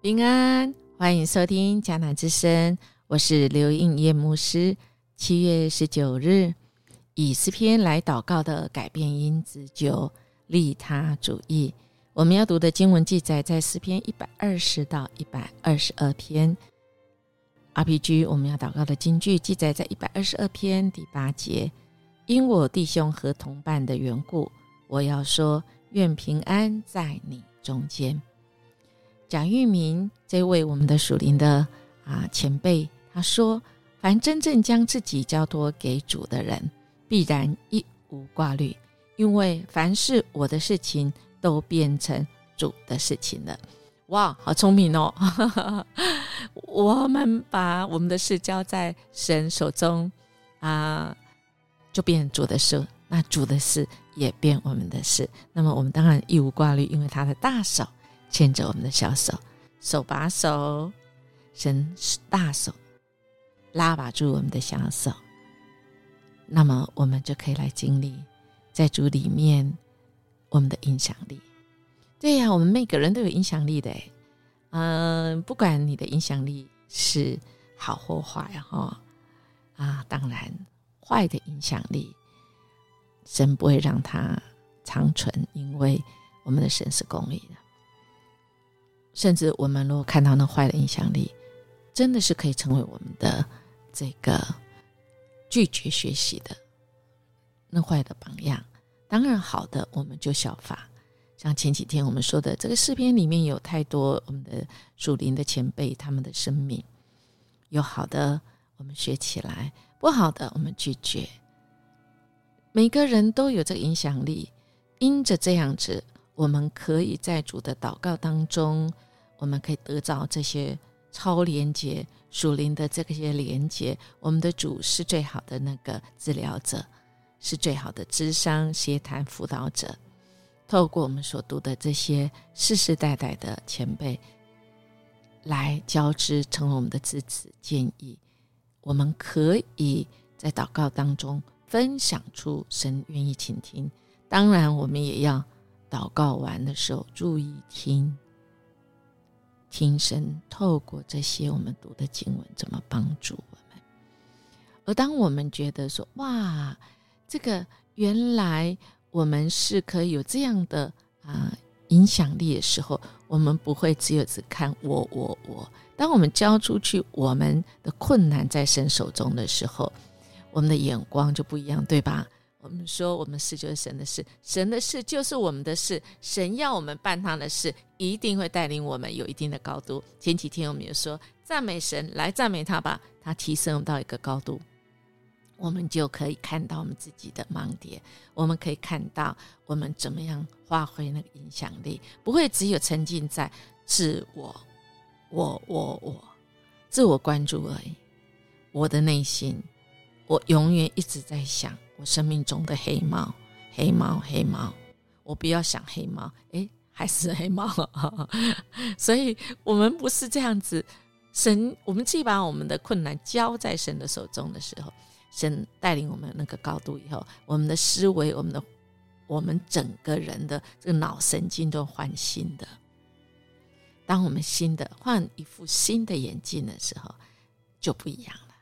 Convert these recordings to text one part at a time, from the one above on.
平安，欢迎收听迦南之声，我是刘应叶牧师。七月十九日，以诗篇来祷告的改变因子就利他主义。我们要读的经文记载在诗篇一百二十到一百二十二篇。RPG 我们要祷告的经句记载在一百二十二篇第八节。因我弟兄和同伴的缘故，我要说：愿平安在你中间。蒋玉明这位我们的属灵的啊前辈，他说：凡真正将自己交托给主的人，必然一无挂虑，因为凡是我的事情。都变成主的事情了，哇，好聪明哦！我们把我们的事交在神手中啊，就变主的事，那主的事也变我们的事。那么我们当然一无挂虑，因为他的大手牵着我们的小手，手把手，神大手拉把住我们的小手，那么我们就可以来经历在主里面。我们的影响力，对呀，我们每个人都有影响力的，嗯，不管你的影响力是好或坏哈，啊，当然坏的影响力，神不会让它长存，因为我们的神是公义的。甚至我们如果看到那坏的影响力，真的是可以成为我们的这个拒绝学习的那坏的榜样。当然，好的我们就效法。像前几天我们说的，这个视频里面有太多我们的属灵的前辈他们的生命，有好的我们学起来，不好的我们拒绝。每个人都有这个影响力，因着这样子，我们可以在主的祷告当中，我们可以得到这些超连接属灵的这些连接。我们的主是最好的那个治疗者。是最好的智商协谈辅导者，透过我们所读的这些世世代代的前辈来交织，成为我们的支持建议。我们可以在祷告当中分享出神愿意倾听。当然，我们也要祷告完的时候注意听，听神透过这些我们读的经文怎么帮助我们。而当我们觉得说，哇！这个原来我们是可以有这样的啊影响力的时候，我们不会只有只看我我我。当我们交出去我们的困难在神手中的时候，我们的眼光就不一样，对吧？我们说我们事就是神的事，神的事就是我们的事，神要我们办他的事，一定会带领我们有一定的高度。前几天我们也说赞美神，来赞美他吧，他提升到一个高度。我们就可以看到我们自己的盲点，我们可以看到我们怎么样发挥那个影响力，不会只有沉浸在自我、我、我、我、自我关注而已。我的内心，我永远一直在想我生命中的黑猫、黑猫、黑猫。我不要想黑猫，诶，还是黑猫。所以，我们不是这样子。神，我们既把我们的困难交在神的手中的时候。神带领我们那个高度以后，我们的思维，我们的我们整个人的这个脑神经都换新的。当我们新的换一副新的眼镜的时候，就不一样了。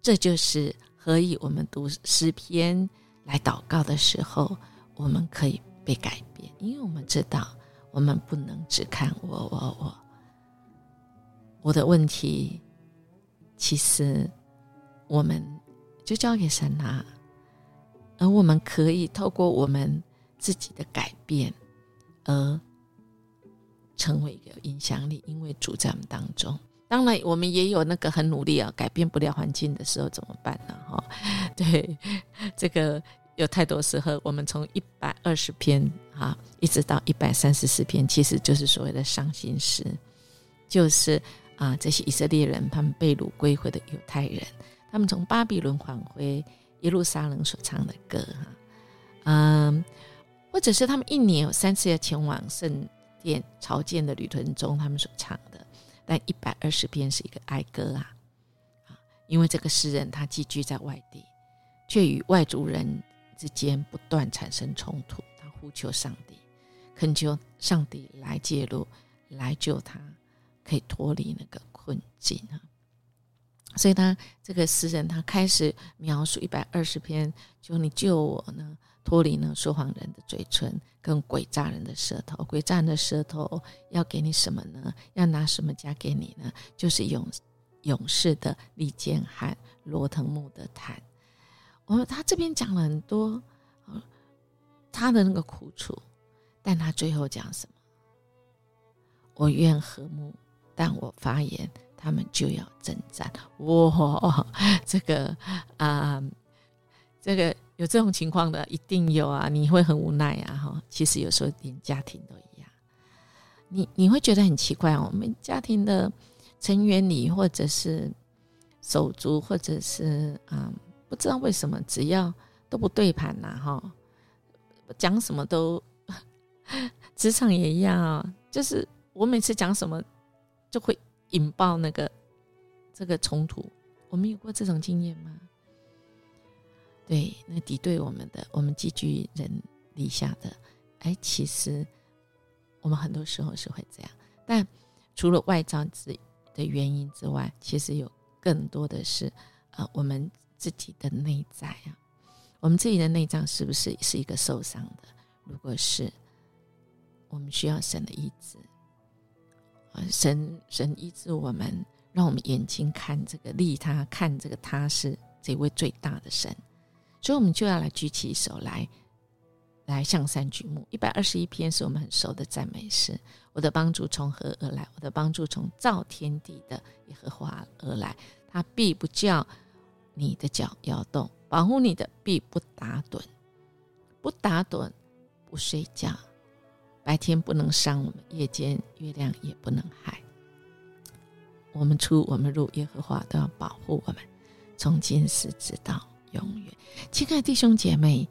这就是何以我们读诗篇来祷告的时候，我们可以被改变，因为我们知道我们不能只看我我我我的问题，其实。我们就交给神啦，而我们可以透过我们自己的改变，而成为一个影响力。因为主在我们当中，当然我们也有那个很努力啊，改变不了环境的时候怎么办呢？哈，对，这个有太多时候，我们从一百二十篇啊，一直到一百三十四篇，其实就是所谓的伤心诗，就是啊，这些以色列人他们被掳归回的犹太人。他们从巴比伦返回耶路撒冷所唱的歌，哈，嗯，或者是他们一年有三次要前往圣殿朝见的旅途中，他们所唱的。但一百二十篇是一个哀歌啊，啊，因为这个诗人他寄居在外地，却与外族人之间不断产生冲突，他呼求上帝，恳求上帝来介入，来救他，可以脱离那个困境啊。所以他这个诗人，他开始描述一百二十篇，就你救我呢，脱离了说谎人的嘴唇跟鬼诈人的舌头。鬼诈人的舌头要给你什么呢？要拿什么加给你呢？就是勇勇士的利剑和罗藤木的毯。我他这边讲了很多，他的那个苦楚，但他最后讲什么？我愿和睦，但我发言。他们就要征战，哇！这个啊，这个有这种情况的，一定有啊！你会很无奈啊，哈！其实有时候连家庭都一样，你你会觉得很奇怪，我们家庭的成员里，或者是手足，或者是啊，不知道为什么，只要都不对盘呐，哈，讲什么都，职场也一样啊，就是我每次讲什么就会。引爆那个这个冲突，我们有过这种经验吗？对，那敌对我们的，我们寄居人篱下的，哎，其实我们很多时候是会这样。但除了外在之的原因之外，其实有更多的是啊，我们自己的内在啊，我们自己的内脏是不是是一个受伤的？如果是，我们需要神的医治。神神医治我们，让我们眼睛看这个利他，看这个他是这位最大的神，所以我们就要来举起手来，来向山举目。一百二十一篇是我们很熟的赞美诗。我的帮助从何而来？我的帮助从造天地的耶和华而来。他必不叫你的脚摇动，保护你的必不打盹，不打盹，不睡觉。白天不能伤我们，夜间月亮也不能害。我们出我们入，耶和华都要保护我们，从今时直到永远。亲爱的弟兄姐妹，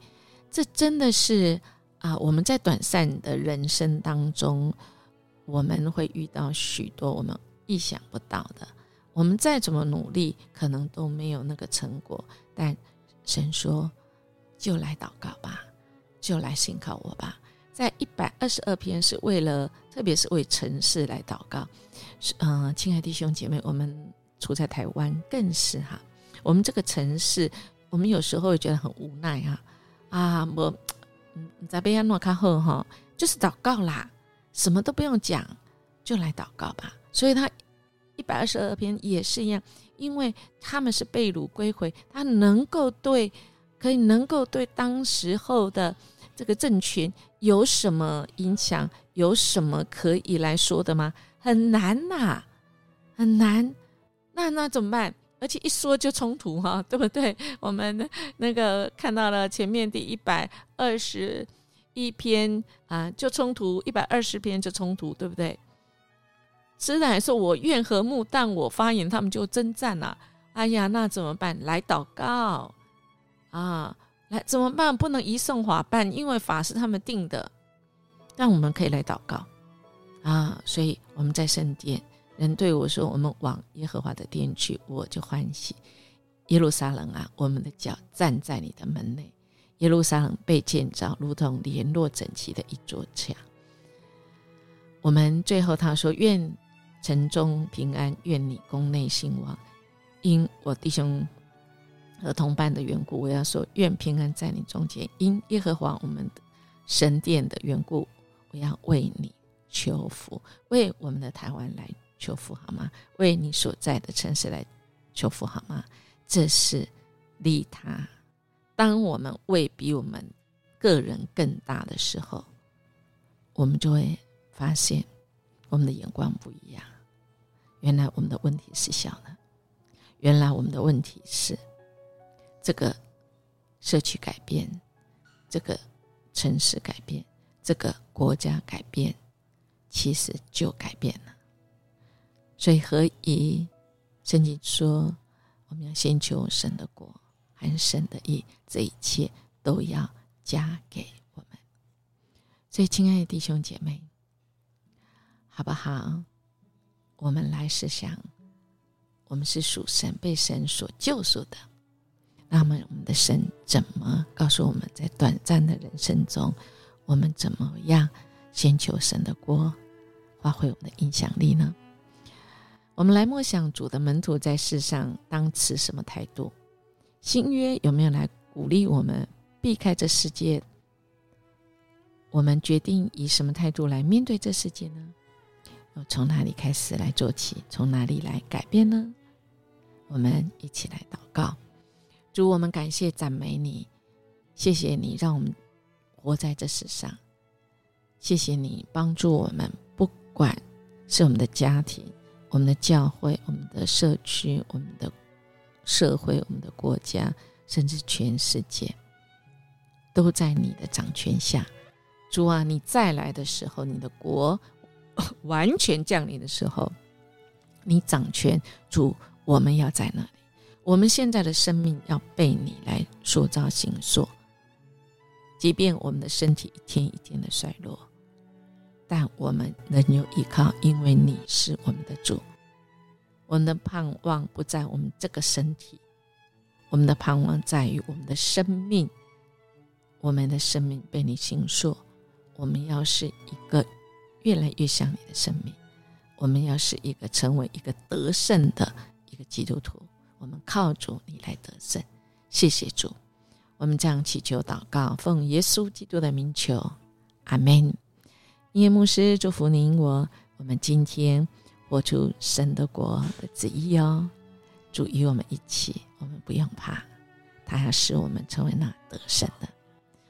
这真的是啊！我们在短暂的人生当中，我们会遇到许多我们意想不到的。我们再怎么努力，可能都没有那个成果。但神说：“就来祷告吧，就来信靠我吧。”在一百二十二篇是为了，特别是为城市来祷告。嗯，亲爱弟兄姐妹，我们处在台湾更是哈。我们这个城市，我们有时候会觉得很无奈哈。啊，我嗯，在贝亚诺卡后哈，就是祷告啦，什么都不用讲，就来祷告吧。所以他一百二十二篇也是一样，因为他们是被掳归回，他能够对，可以能够对当时候的。这个政权有什么影响？有什么可以来说的吗？很难呐，很难。那那怎么办？而且一说就冲突哈，对不对？我们那个看到了前面第一百二十一篇啊，就冲突；一百二十篇就冲突，对不对？虽然说我愿和睦，但我发言他们就征战了。哎呀，那怎么办？来祷告啊！来怎么办？不能移送法办，因为法是他们定的。但我们可以来祷告啊！所以我们在圣殿，人对我说：“我们往耶和华的殿去，我就欢喜。”耶路撒冷啊，我们的脚站在你的门内。耶路撒冷被建造，如同联络整齐的一座墙。我们最后他说：“愿城中平安，愿你宫内兴旺。”因我弟兄。和同伴的缘故，我要说愿平安在你中间。因耶和华我们的神殿的缘故，我要为你求福，为我们的台湾来求福，好吗？为你所在的城市来求福，好吗？这是利他。当我们为比我们个人更大的时候，我们就会发现我们的眼光不一样。原来我们的问题是小的，原来我们的问题是。这个社区改变，这个城市改变，这个国家改变，其实就改变了。所以何以圣经说，我们要先求神的国，还神的义，这一切都要加给我们。所以，亲爱的弟兄姐妹，好不好？我们来思想，我们是属神，被神所救赎的。那么，我们的神怎么告诉我们在短暂的人生中，我们怎么样先求神的国，发挥我们的影响力呢？我们来默想主的门徒在世上当持什么态度？新约有没有来鼓励我们避开这世界？我们决定以什么态度来面对这世界呢？从哪里开始来做起？从哪里来改变呢？我们一起来祷告，主，我们感谢赞美你，谢谢你让我们活在这世上，谢谢你帮助我们，不管是我们的家庭。我们的教会、我们的社区、我们的社会、我们的国家，甚至全世界，都在你的掌权下。主啊，你再来的时候，你的国 完全降临的时候，你掌权。主，我们要在那里。我们现在的生命要被你来塑造、形塑，即便我们的身体一天一天的衰落。但我们仍有依靠，因为你是我们的主。我们的盼望不在我们这个身体，我们的盼望在于我们的生命。我们的生命被你形塑，我们要是一个越来越像你的生命，我们要是一个成为一个得胜的一个基督徒。我们靠主你来得胜，谢谢主。我们这样祈求祷告，奉耶稣基督的名求，阿门。耶牧师祝福您，我我们今天活出神的国的旨意哦，主与我们一起，我们不用怕，他要使我们成为那得胜的。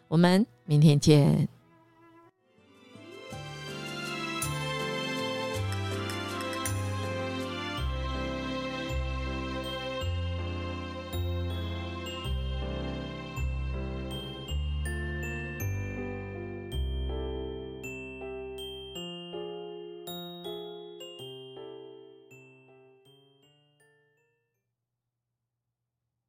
我们明天见。